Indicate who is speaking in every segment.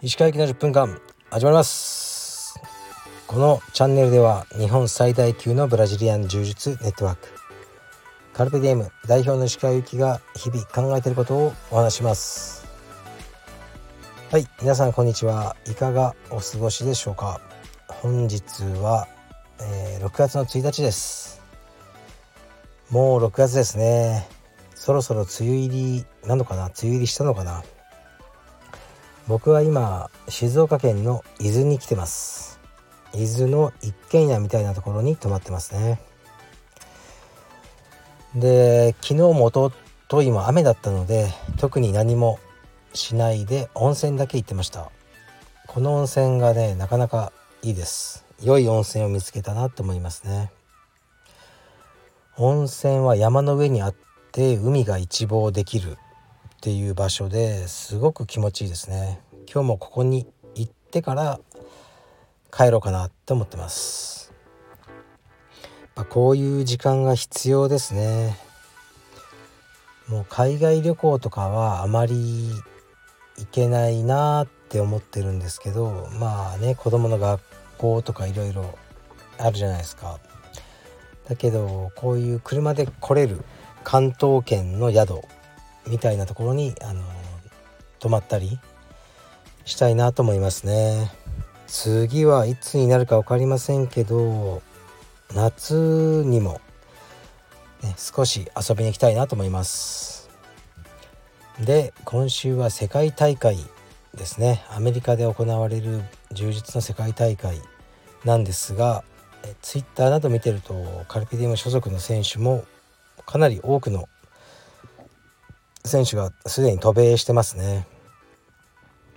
Speaker 1: 石川行きの10分間始まります。このチャンネルでは日本最大級のブラジリアン柔術ネットワーク。カルペディエム代表の石川行きが日々考えていることをお話します。はい皆さんこんにちはいかがお過ごしでしょうか。本日は、えー、6月の1日です。もう6月ですね。そろそろ梅雨入りなのかな？梅雨入りしたのかな？僕は今静岡県の伊豆に来てます。伊豆の一軒家みたいなところに泊まってますね。で昨日も一昨日も雨だったので特に何もしないで温泉だけ行ってました。この温泉がねなかなかいいです。良い温泉を見つけたなと思いますね。温泉は山の上にあって海が一望できるっていう場所ですごく気持ちいいですね。今日もここに行ってから帰ろうかなって思ってます。まこういう時間が必要ですね。もう海外旅行とかはあまり行けないなって思ってるんですけどまあね子供の学校とかいろいろあるじゃないですか。だけどこういう車で来れる関東圏の宿みたいなところにあの泊まったりしたいなと思いますね。次はいつになるか分かりませんけど夏にも、ね、少し遊びに行きたいなと思います。で今週は世界大会ですね。アメリカで行われる充実の世界大会なんですがツイッターなど見てるとカルピディウム所属の選手もかなり多くの選手がすでに渡米してますね。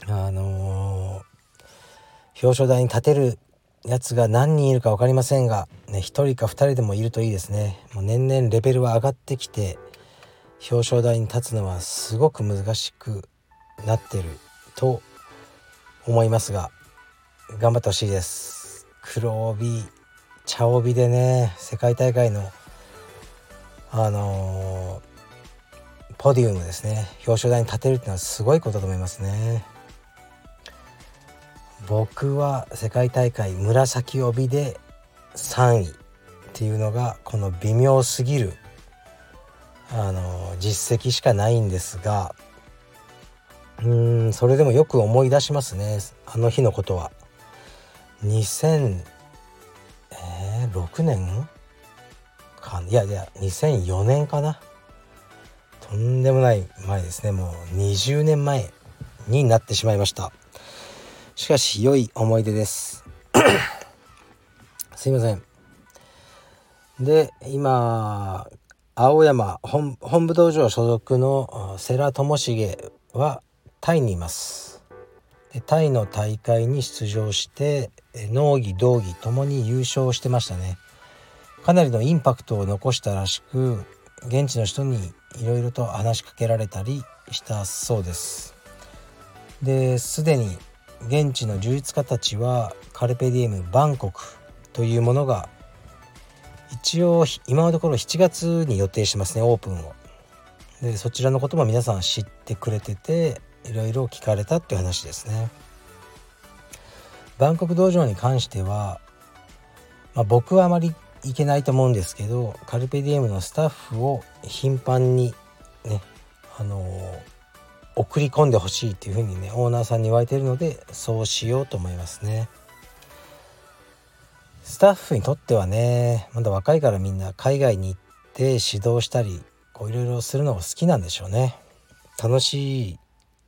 Speaker 1: あのー、表彰台に立てるやつが何人いるか分かりませんが、ね、1人か2人でもいるといいですね。もう年々レベルは上がってきて表彰台に立つのはすごく難しくなってると思いますが頑張ってほしいです。黒帯茶帯でね世界大会のあのーポディウムですね。表彰台に立てるっていうのはすごいことだと思いますね。僕は世界大会紫帯で3位っていうのがこの微妙すぎるあの実績しかないんですがうーんそれでもよく思い出しますね。あの日のことは。2006年かいやいや2004年かな？とんでもない前ですね。もう20年前になってしまいました。しかし良い思い出です。すいません。で今青山本部道場所属の世良智重はタイにいます。タイの大会に出場して農技道技ともに優勝してましたね。かなりのインパクトを残したらしく現地の人にいろいろと話しかけられたりしたそうです。ですでに現地の充実家たちはカルペディエムバンコクというものが一応今のところ7月に予定してますねオープンを。でそちらのことも皆さん知ってくれてていろいろ聞かれたっていう話ですね。バンコク道場に関しては、まあ、僕はあまりいけないと思うんですけどカルペディエムのスタッフを頻繁にねあのー、送り込んでほしいっていうふうにねオーナーさんに言われてるのでそうしようと思いますね。スタッフにとってはねまだ若いからみんな海外に行って指導したりこういろいろするのが好きなんでしょうね。楽しい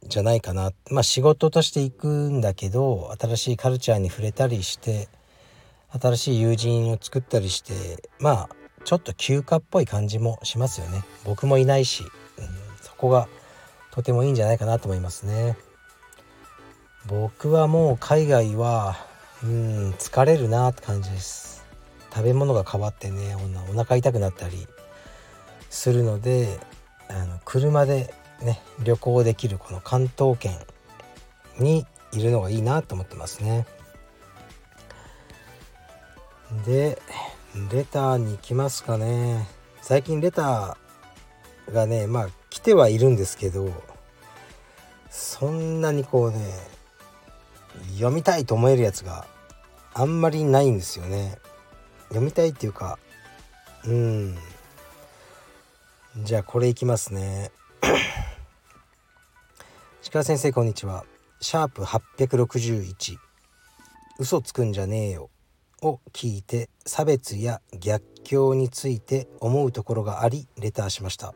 Speaker 1: じゃないかな。まあ仕事として行くんだけど新しいカルチャーに触れたりして新しい友人を作ったりしてまあちょっと休暇っぽい感じもしますよね。僕もいないし、うん、そこがとてもいいんじゃないかなと思いますね。僕はもう海外はうん疲れるなって感じです。食べ物が変わってねお腹痛くなったりするのであの車でね旅行できるこの関東圏にいるのがいいなと思ってますね。でレターに行きますかね。最近レターがねまあ来てはいるんですけどそんなにこうね読みたいと思えるやつがあんまりないんですよね。読みたいっていうかうん。じゃあこれいきますね。鹿先生こんにちは。シャープ861嘘つくんじゃねえよ。を聞いて差別や逆境について思うところがありレターしました。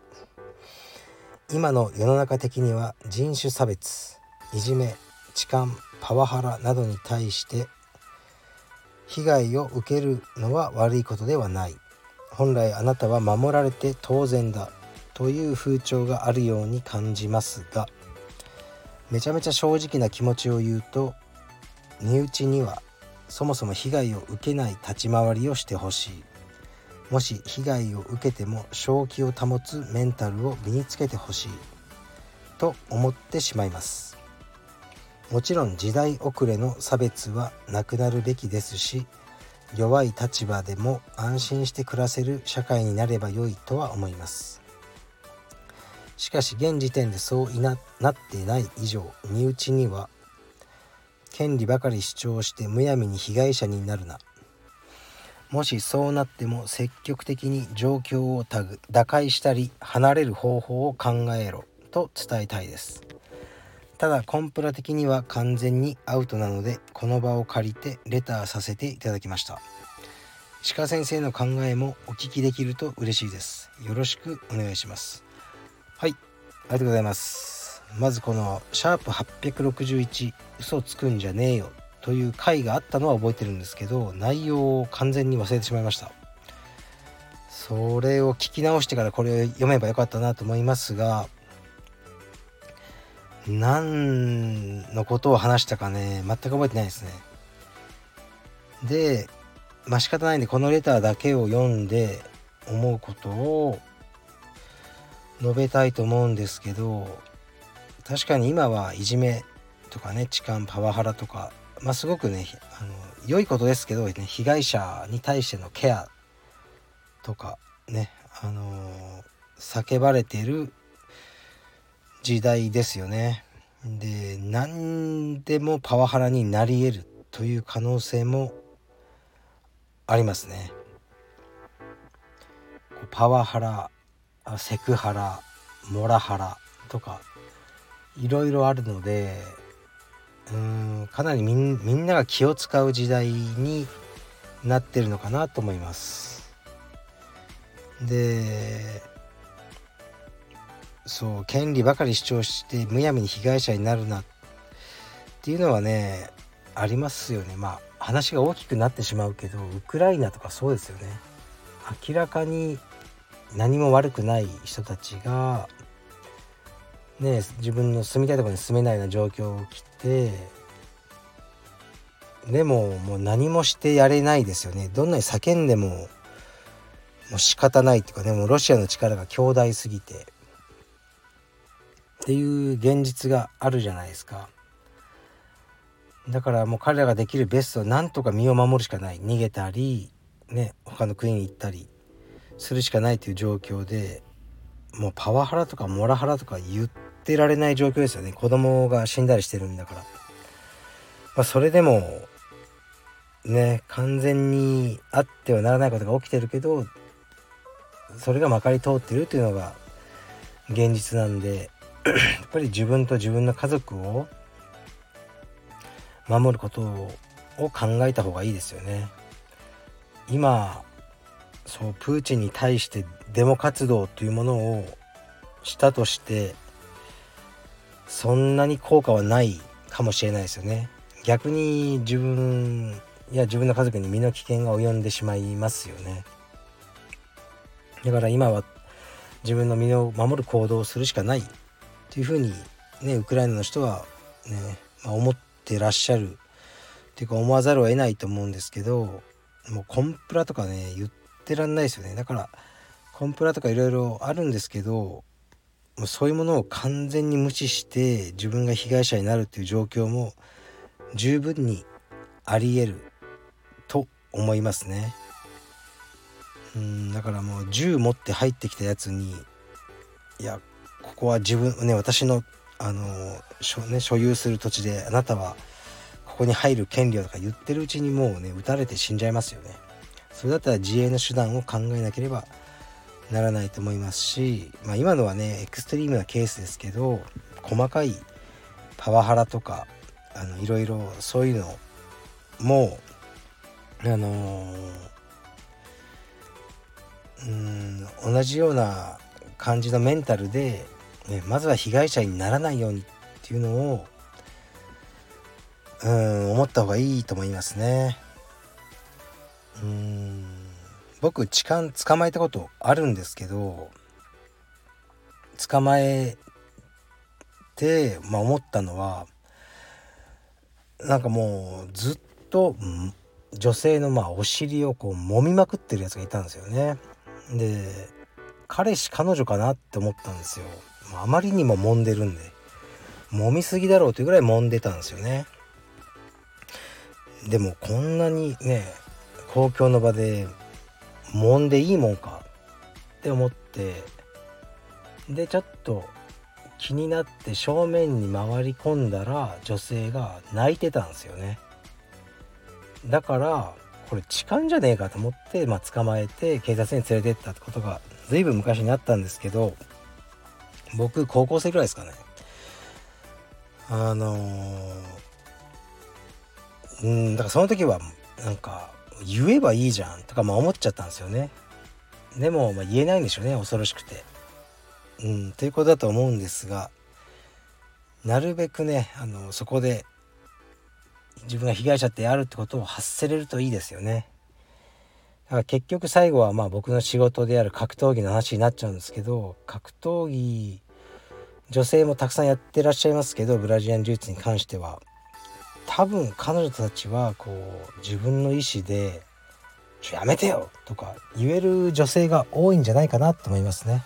Speaker 1: 今の世の中的には人種差別いじめ痴漢パワハラなどに対して被害を受けるのは悪いことではない。本来あなたは守られて当然だという風潮があるように感じますがめちゃめちゃ正直な気持ちを言うと身内にはそもそも被害を受けない立ち回りをしてほしい。もし被害を受けても正気を保つメンタルを身につけてほしい。と思ってしまいます。もちろん時代遅れの差別はなくなるべきですし弱い立場でも安心して暮らせる社会になれば良いとは思います。しかし現時点でそうななっていない以上身内には権利ばかり主張してむやみに被害者になるな。もしそうなっても積極的に状況をタグ打開したり離れる方法を考えろと伝えたいです。ただコンプラ的には完全にアウトなのでこの場を借りてレターさせていただきました。鹿先生の考えもお聞きできると嬉しいです。よろしくお願いします。はい。ありがとうございます。まずこのシャープ861嘘つくんじゃねえよという回があったのは覚えてるんですけど内容を完全に忘れてしまいました。それを聞き直してからこれを読めばよかったなと思いますが何のことを話したかね全く覚えてないですね。でまあ仕方ないんでこのレターだけを読んで思うことを述べたいと思うんですけど確かに今はいじめとかね痴漢パワハラとかまあすごくねあの良いことですけど、ね、被害者に対してのケアとかねあの叫ばれてる時代ですよね。で何でもパワハラになり得るという可能性もありますね。パワハラセクハラモラハラとかいろいろあるのでうんかなりみんなが気を使う時代になってるのかなと思います。でそう権利ばかり主張してむやみに被害者になるなっていうのはねありますよねまあ話が大きくなってしまうけどウクライナとかそうですよね明らかに何も悪くない人たちがね自分の住みたいところに住めないような状況を来てでももう何もしてやれないですよね。どんなに叫んでももう仕方ないっていうかねもうロシアの力が強大すぎて。っていう現実があるじゃないですか。だからもう彼らができるベストはなんとか身を守るしかない。逃げたりね他の国に行ったり。するしかないという状況でもうパワハラとかモラハラとか言ってられない状況ですよね子供が死んだりしてるんだから、まあ、それでもね完全にあってはならないことが起きてるけどそれがまかり通ってるっていうのが現実なんでやっぱり自分と自分の家族を守ることを考えた方がいいですよね。今そうプーチンに対してデモ活動というものをしたとしてそんなに効果はないかもしれないですよね。逆に自分や自分の家族に身の危険が及んでしまいますよね。だから今は自分の身を守る行動をするしかないっていうふうにねウクライナの人はね、まあ、思ってらっしゃるっていうか思わざるを得ないと思うんですけどもうコンプラとかね言ってらんないですよねだからコンプラとかいろいろあるんですけどもうそういうものを完全に無視して自分が被害者になるっていう状況も十分にありえると思いますね。うんだからもう銃持って入ってきたやつにいやここは自分ね私のあの所,、ね、所有する土地であなたはここに入る権利をとか言ってるうちにもうね撃たれて死んじゃいますよね。それだったら自衛の手段を考えなければならないと思いますし、まあ、今のはねエクストリームなケースですけど細かいパワハラとかあのいろいろそういうのもあのうん同じような感じのメンタルで、ね、まずは被害者にならないようにっていうのをうん思った方がいいと思いますね。うん僕痴漢捕まえたことあるんですけど捕まえて、まあ、思ったのはなんかもうずっと女性のまあお尻をこう揉みまくってるやつがいたんですよね。で彼氏彼女かなって思ったんですよ。あまりにも揉んでるんで揉みすぎだろうというぐらい揉んでたんですよね。でもこんなにね公共の場で揉んでいいもんかって思ってでちょっと気になって正面に回り込んだら女性が泣いてたんですよね。だからこれ痴漢じゃねえかと思って、まあ、捕まえて警察に連れてったってことが随分昔にあったんですけど僕高校生ぐらいですかね。あのー、うんだからその時はなんか言えばいいじゃんとかまあ思っちゃったんですよね。でもまあ言えないんでしょうね。恐ろしくて。うん。ということだと思うんですがなるべくねあのそこで自分が被害者ってあるってことを発せれるといいですよね。だから結局最後はまあ僕の仕事である格闘技の話になっちゃうんですけど格闘技女性もたくさんやってらっしゃいますけどブラジリアン柔術に関しては。多分彼女たちはこう自分の意思で「ちょやめてよ!」とか言える女性が多いんじゃないかなと思いますね。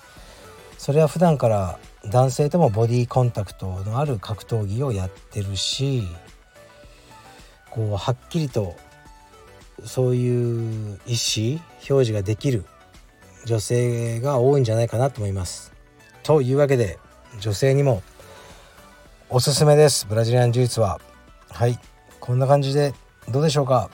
Speaker 1: それは普段から男性ともボディコンタクトのある格闘技をやってるしこうはっきりとそういう意思表示ができる女性が多いんじゃないかなと思います。というわけで女性にもおすすめですブラジリアン柔術は。はい。こんな感じでどうでしょうか？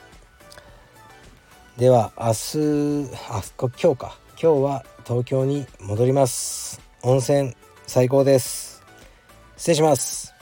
Speaker 1: では明日あ今日か。今日は東京に戻ります。温泉最高です。失礼します。